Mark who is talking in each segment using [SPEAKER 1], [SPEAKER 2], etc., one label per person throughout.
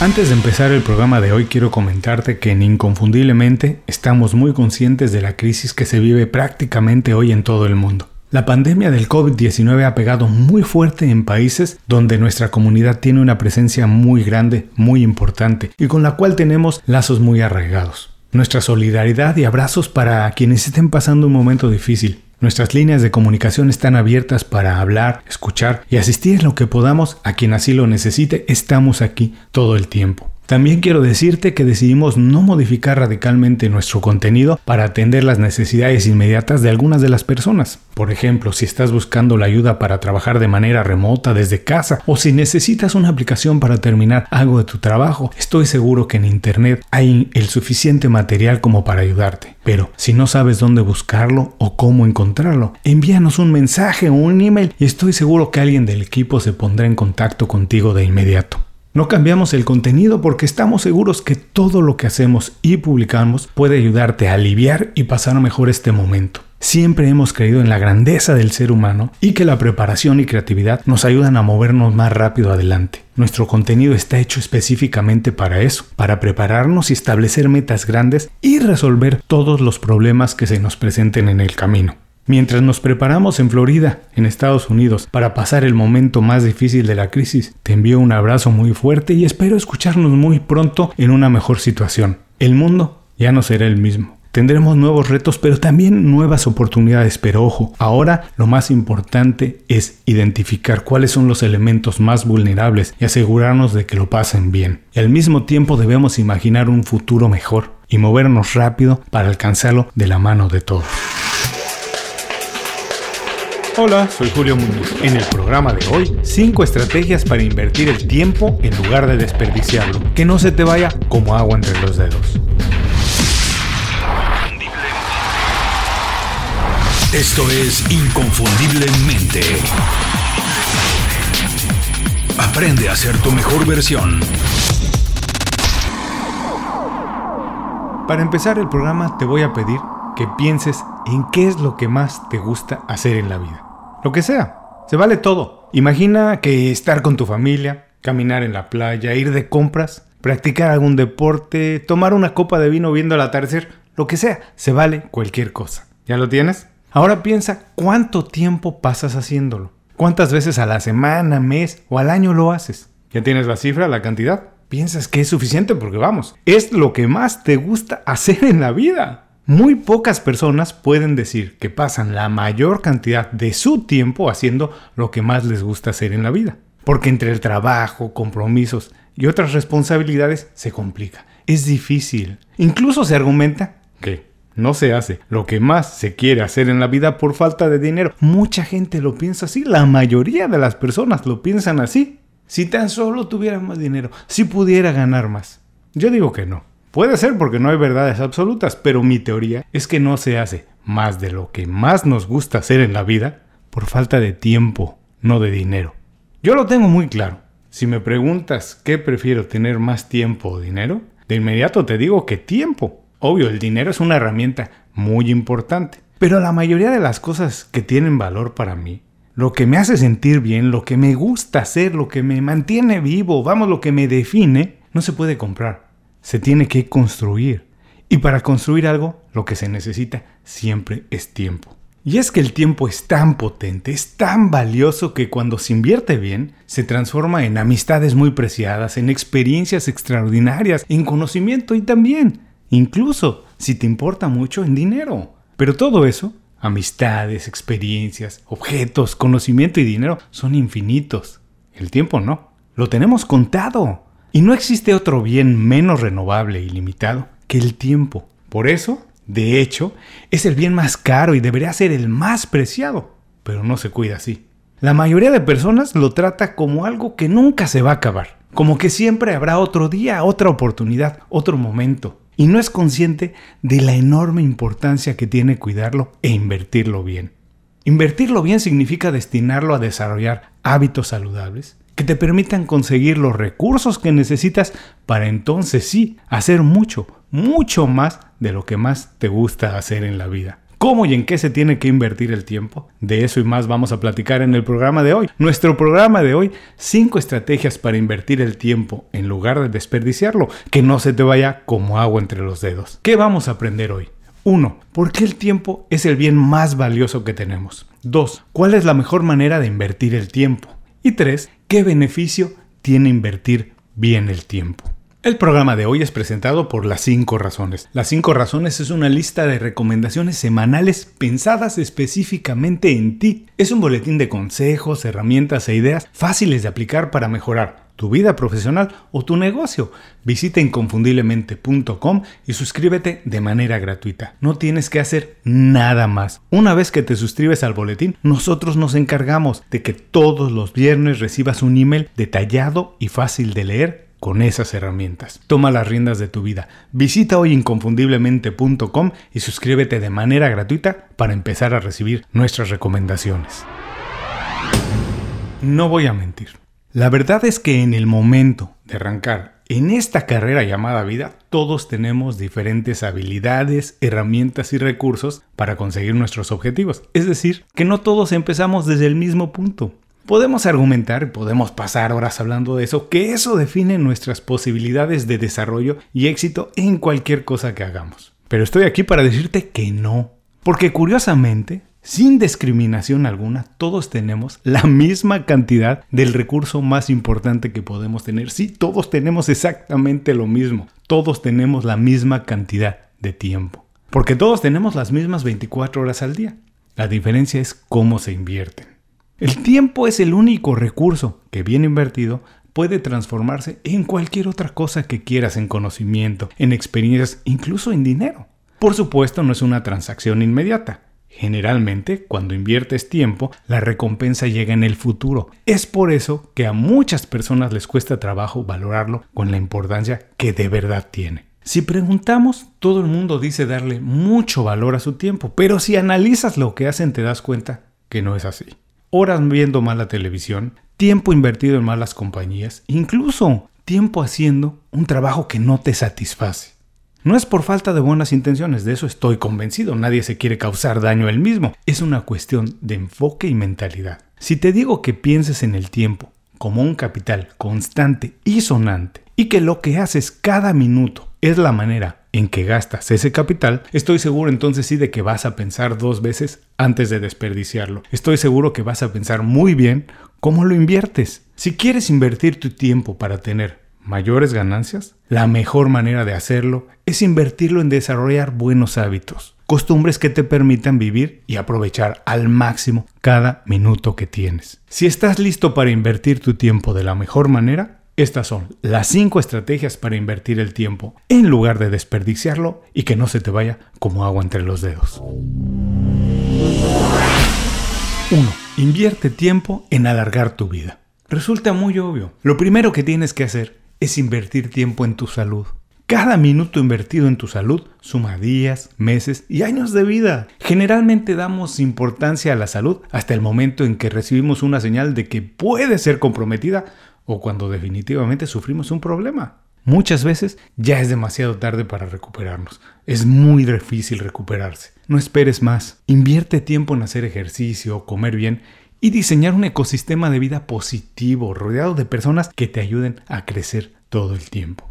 [SPEAKER 1] Antes de empezar el programa de hoy quiero comentarte que en Inconfundiblemente estamos muy conscientes de la crisis que se vive prácticamente hoy en todo el mundo. La pandemia del COVID-19 ha pegado muy fuerte en países donde nuestra comunidad tiene una presencia muy grande, muy importante y con la cual tenemos lazos muy arraigados. Nuestra solidaridad y abrazos para quienes estén pasando un momento difícil. Nuestras líneas de comunicación están abiertas para hablar, escuchar y asistir en lo que podamos a quien así lo necesite. Estamos aquí todo el tiempo. También quiero decirte que decidimos no modificar radicalmente nuestro contenido para atender las necesidades inmediatas de algunas de las personas. Por ejemplo, si estás buscando la ayuda para trabajar de manera remota desde casa o si necesitas una aplicación para terminar algo de tu trabajo, estoy seguro que en Internet hay el suficiente material como para ayudarte. Pero si no sabes dónde buscarlo o cómo encontrarlo, envíanos un mensaje o un email y estoy seguro que alguien del equipo se pondrá en contacto contigo de inmediato. No cambiamos el contenido porque estamos seguros que todo lo que hacemos y publicamos puede ayudarte a aliviar y pasar mejor este momento. Siempre hemos creído en la grandeza del ser humano y que la preparación y creatividad nos ayudan a movernos más rápido adelante. Nuestro contenido está hecho específicamente para eso, para prepararnos y establecer metas grandes y resolver todos los problemas que se nos presenten en el camino. Mientras nos preparamos en Florida, en Estados Unidos, para pasar el momento más difícil de la crisis, te envío un abrazo muy fuerte y espero escucharnos muy pronto en una mejor situación. El mundo ya no será el mismo. Tendremos nuevos retos, pero también nuevas oportunidades. Pero ojo, ahora lo más importante es identificar cuáles son los elementos más vulnerables y asegurarnos de que lo pasen bien. Y al mismo tiempo debemos imaginar un futuro mejor y movernos rápido para alcanzarlo de la mano de todos. Hola, soy Julio Muñoz. En el programa de hoy, 5 estrategias para invertir el tiempo en lugar de desperdiciarlo. Que no se te vaya como agua entre los dedos.
[SPEAKER 2] Esto es Inconfundiblemente. Aprende a ser tu mejor versión.
[SPEAKER 1] Para empezar el programa te voy a pedir que pienses en qué es lo que más te gusta hacer en la vida. Lo que sea, se vale todo. Imagina que estar con tu familia, caminar en la playa, ir de compras, practicar algún deporte, tomar una copa de vino viendo el atardecer, lo que sea, se vale cualquier cosa. ¿Ya lo tienes? Ahora piensa cuánto tiempo pasas haciéndolo. ¿Cuántas veces a la semana, mes o al año lo haces? ¿Ya tienes la cifra, la cantidad? Piensas que es suficiente porque vamos, es lo que más te gusta hacer en la vida. Muy pocas personas pueden decir que pasan la mayor cantidad de su tiempo haciendo lo que más les gusta hacer en la vida. Porque entre el trabajo, compromisos y otras responsabilidades se complica. Es difícil. Incluso se argumenta que no se hace lo que más se quiere hacer en la vida por falta de dinero. Mucha gente lo piensa así. La mayoría de las personas lo piensan así. Si tan solo tuviera más dinero, si pudiera ganar más. Yo digo que no. Puede ser porque no hay verdades absolutas, pero mi teoría es que no se hace más de lo que más nos gusta hacer en la vida por falta de tiempo, no de dinero. Yo lo tengo muy claro. Si me preguntas qué prefiero tener más tiempo o dinero, de inmediato te digo que tiempo. Obvio, el dinero es una herramienta muy importante. Pero la mayoría de las cosas que tienen valor para mí, lo que me hace sentir bien, lo que me gusta hacer, lo que me mantiene vivo, vamos, lo que me define, no se puede comprar se tiene que construir. Y para construir algo, lo que se necesita siempre es tiempo. Y es que el tiempo es tan potente, es tan valioso que cuando se invierte bien, se transforma en amistades muy preciadas, en experiencias extraordinarias, en conocimiento y también, incluso, si te importa mucho, en dinero. Pero todo eso, amistades, experiencias, objetos, conocimiento y dinero, son infinitos. El tiempo no. Lo tenemos contado. Y no existe otro bien menos renovable y limitado que el tiempo. Por eso, de hecho, es el bien más caro y debería ser el más preciado, pero no se cuida así. La mayoría de personas lo trata como algo que nunca se va a acabar, como que siempre habrá otro día, otra oportunidad, otro momento, y no es consciente de la enorme importancia que tiene cuidarlo e invertirlo bien. Invertirlo bien significa destinarlo a desarrollar hábitos saludables, que te permitan conseguir los recursos que necesitas para entonces sí hacer mucho, mucho más de lo que más te gusta hacer en la vida. ¿Cómo y en qué se tiene que invertir el tiempo? De eso y más vamos a platicar en el programa de hoy. Nuestro programa de hoy, 5 estrategias para invertir el tiempo en lugar de desperdiciarlo, que no se te vaya como agua entre los dedos. ¿Qué vamos a aprender hoy? 1. ¿Por qué el tiempo es el bien más valioso que tenemos? 2. ¿Cuál es la mejor manera de invertir el tiempo? Y 3. ¿Qué beneficio tiene invertir bien el tiempo? El programa de hoy es presentado por Las 5 Razones. Las 5 Razones es una lista de recomendaciones semanales pensadas específicamente en ti. Es un boletín de consejos, herramientas e ideas fáciles de aplicar para mejorar tu vida profesional o tu negocio. Visita inconfundiblemente.com y suscríbete de manera gratuita. No tienes que hacer nada más. Una vez que te suscribes al boletín, nosotros nos encargamos de que todos los viernes recibas un email detallado y fácil de leer con esas herramientas. Toma las riendas de tu vida. Visita hoy inconfundiblemente.com y suscríbete de manera gratuita para empezar a recibir nuestras recomendaciones. No voy a mentir. La verdad es que en el momento de arrancar en esta carrera llamada vida, todos tenemos diferentes habilidades, herramientas y recursos para conseguir nuestros objetivos. Es decir, que no todos empezamos desde el mismo punto. Podemos argumentar podemos pasar horas hablando de eso, que eso define nuestras posibilidades de desarrollo y éxito en cualquier cosa que hagamos. Pero estoy aquí para decirte que no. Porque curiosamente, sin discriminación alguna, todos tenemos la misma cantidad del recurso más importante que podemos tener. Sí, todos tenemos exactamente lo mismo. Todos tenemos la misma cantidad de tiempo. Porque todos tenemos las mismas 24 horas al día. La diferencia es cómo se invierten. El tiempo es el único recurso que bien invertido puede transformarse en cualquier otra cosa que quieras en conocimiento, en experiencias, incluso en dinero. Por supuesto, no es una transacción inmediata. Generalmente, cuando inviertes tiempo, la recompensa llega en el futuro. Es por eso que a muchas personas les cuesta trabajo valorarlo con la importancia que de verdad tiene. Si preguntamos, todo el mundo dice darle mucho valor a su tiempo, pero si analizas lo que hacen te das cuenta que no es así horas viendo mala televisión, tiempo invertido en malas compañías, incluso tiempo haciendo un trabajo que no te satisface. No es por falta de buenas intenciones, de eso estoy convencido, nadie se quiere causar daño a él mismo, es una cuestión de enfoque y mentalidad. Si te digo que pienses en el tiempo como un capital constante y sonante, y que lo que haces cada minuto es la manera en que gastas ese capital, estoy seguro entonces sí de que vas a pensar dos veces antes de desperdiciarlo. Estoy seguro que vas a pensar muy bien cómo lo inviertes. Si quieres invertir tu tiempo para tener mayores ganancias, la mejor manera de hacerlo es invertirlo en desarrollar buenos hábitos, costumbres que te permitan vivir y aprovechar al máximo cada minuto que tienes. Si estás listo para invertir tu tiempo de la mejor manera, estas son las 5 estrategias para invertir el tiempo en lugar de desperdiciarlo y que no se te vaya como agua entre los dedos. 1. Invierte tiempo en alargar tu vida. Resulta muy obvio. Lo primero que tienes que hacer es invertir tiempo en tu salud. Cada minuto invertido en tu salud suma días, meses y años de vida. Generalmente damos importancia a la salud hasta el momento en que recibimos una señal de que puede ser comprometida o cuando definitivamente sufrimos un problema. Muchas veces ya es demasiado tarde para recuperarnos. Es muy difícil recuperarse. No esperes más. Invierte tiempo en hacer ejercicio, comer bien y diseñar un ecosistema de vida positivo, rodeado de personas que te ayuden a crecer todo el tiempo.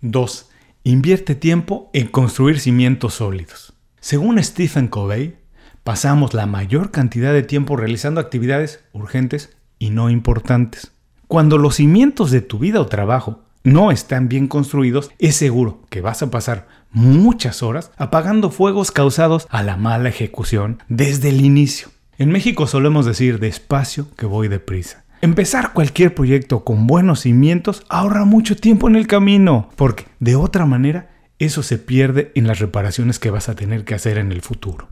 [SPEAKER 1] 2. Invierte tiempo en construir cimientos sólidos. Según Stephen Covey, pasamos la mayor cantidad de tiempo realizando actividades urgentes y no importantes. Cuando los cimientos de tu vida o trabajo no están bien construidos, es seguro que vas a pasar muchas horas apagando fuegos causados a la mala ejecución desde el inicio. En México solemos decir despacio que voy deprisa. Empezar cualquier proyecto con buenos cimientos ahorra mucho tiempo en el camino, porque de otra manera eso se pierde en las reparaciones que vas a tener que hacer en el futuro.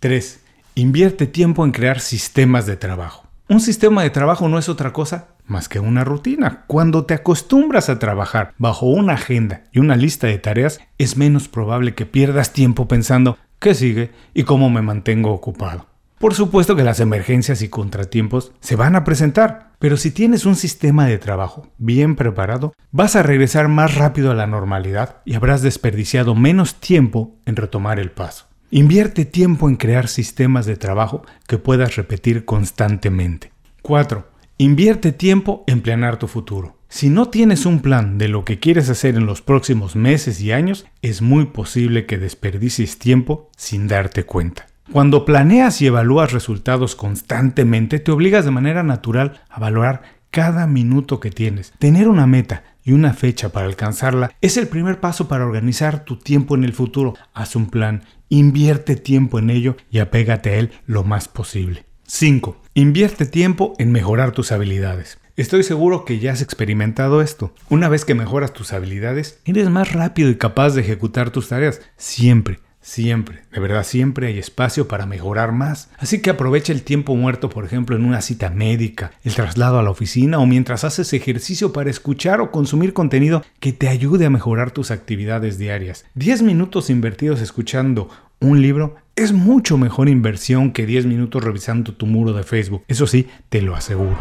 [SPEAKER 1] 3. Invierte tiempo en crear sistemas de trabajo. Un sistema de trabajo no es otra cosa más que una rutina. Cuando te acostumbras a trabajar bajo una agenda y una lista de tareas, es menos probable que pierdas tiempo pensando qué sigue y cómo me mantengo ocupado. Por supuesto que las emergencias y contratiempos se van a presentar, pero si tienes un sistema de trabajo bien preparado, vas a regresar más rápido a la normalidad y habrás desperdiciado menos tiempo en retomar el paso. Invierte tiempo en crear sistemas de trabajo que puedas repetir constantemente. 4. Invierte tiempo en planear tu futuro. Si no tienes un plan de lo que quieres hacer en los próximos meses y años, es muy posible que desperdicies tiempo sin darte cuenta. Cuando planeas y evalúas resultados constantemente, te obligas de manera natural a valorar cada minuto que tienes. Tener una meta y una fecha para alcanzarla es el primer paso para organizar tu tiempo en el futuro. Haz un plan, invierte tiempo en ello y apégate a él lo más posible. 5. Invierte tiempo en mejorar tus habilidades. Estoy seguro que ya has experimentado esto. Una vez que mejoras tus habilidades, eres más rápido y capaz de ejecutar tus tareas. Siempre, Siempre, de verdad siempre hay espacio para mejorar más. Así que aprovecha el tiempo muerto, por ejemplo, en una cita médica, el traslado a la oficina o mientras haces ejercicio para escuchar o consumir contenido que te ayude a mejorar tus actividades diarias. 10 minutos invertidos escuchando un libro es mucho mejor inversión que 10 minutos revisando tu muro de Facebook. Eso sí, te lo aseguro.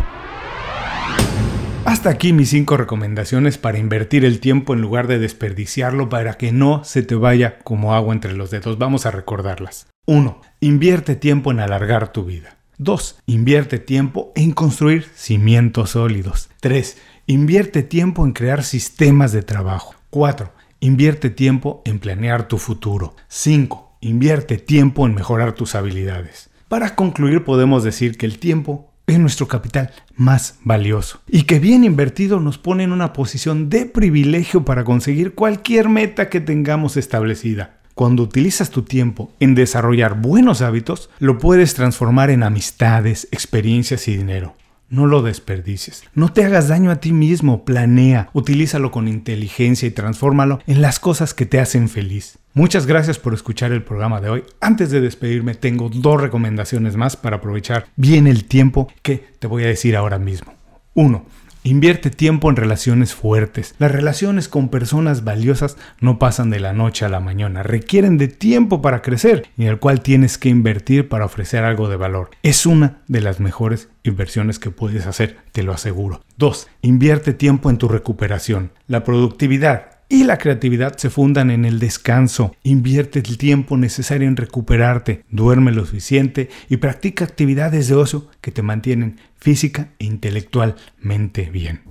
[SPEAKER 1] Hasta aquí mis 5 recomendaciones para invertir el tiempo en lugar de desperdiciarlo para que no se te vaya como agua entre los dedos. Vamos a recordarlas. 1. Invierte tiempo en alargar tu vida. 2. Invierte tiempo en construir cimientos sólidos. 3. Invierte tiempo en crear sistemas de trabajo. 4. Invierte tiempo en planear tu futuro. 5. Invierte tiempo en mejorar tus habilidades. Para concluir podemos decir que el tiempo es nuestro capital más valioso y que bien invertido nos pone en una posición de privilegio para conseguir cualquier meta que tengamos establecida. Cuando utilizas tu tiempo en desarrollar buenos hábitos, lo puedes transformar en amistades, experiencias y dinero. No lo desperdicies. No te hagas daño a ti mismo. Planea, utilízalo con inteligencia y transfórmalo en las cosas que te hacen feliz. Muchas gracias por escuchar el programa de hoy. Antes de despedirme, tengo dos recomendaciones más para aprovechar bien el tiempo que te voy a decir ahora mismo. 1. Invierte tiempo en relaciones fuertes. Las relaciones con personas valiosas no pasan de la noche a la mañana, requieren de tiempo para crecer y el cual tienes que invertir para ofrecer algo de valor. Es una de las mejores inversiones que puedes hacer, te lo aseguro. 2. Invierte tiempo en tu recuperación. La productividad y la creatividad se fundan en el descanso. Invierte el tiempo necesario en recuperarte, duerme lo suficiente y practica actividades de ocio que te mantienen física e intelectualmente bien.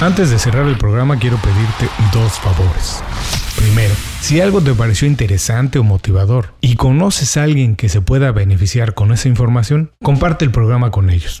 [SPEAKER 1] Antes de cerrar el programa quiero pedirte dos favores. Primero, si algo te pareció interesante o motivador y conoces a alguien que se pueda beneficiar con esa información, comparte el programa con ellos.